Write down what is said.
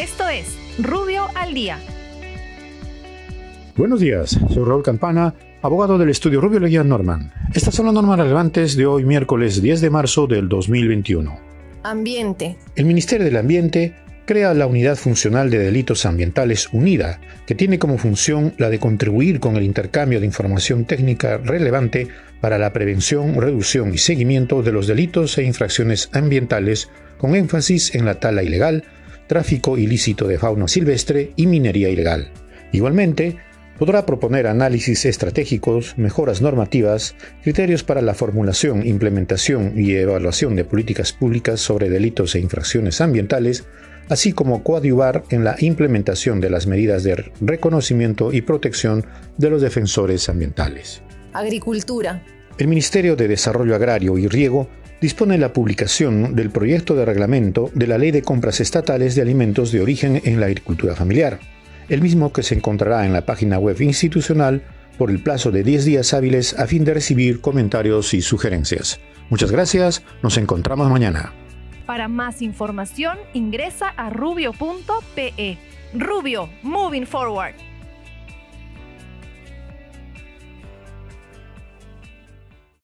Esto es Rubio al Día. Buenos días, soy Raúl Campana, abogado del estudio Rubio Leguía Norman. Estas son las normas relevantes de hoy miércoles 10 de marzo del 2021. Ambiente. El Ministerio del Ambiente crea la Unidad Funcional de Delitos Ambientales UNIDA, que tiene como función la de contribuir con el intercambio de información técnica relevante para la prevención, reducción y seguimiento de los delitos e infracciones ambientales, con énfasis en la tala ilegal, tráfico ilícito de fauna silvestre y minería ilegal. Igualmente, podrá proponer análisis estratégicos, mejoras normativas, criterios para la formulación, implementación y evaluación de políticas públicas sobre delitos e infracciones ambientales, así como coadyuvar en la implementación de las medidas de reconocimiento y protección de los defensores ambientales. Agricultura. El Ministerio de Desarrollo Agrario y Riego dispone la publicación del proyecto de reglamento de la Ley de Compras Estatales de Alimentos de Origen en la Agricultura Familiar, el mismo que se encontrará en la página web institucional por el plazo de 10 días hábiles a fin de recibir comentarios y sugerencias. Muchas gracias, nos encontramos mañana. Para más información ingresa a rubio.pe. Rubio, moving forward.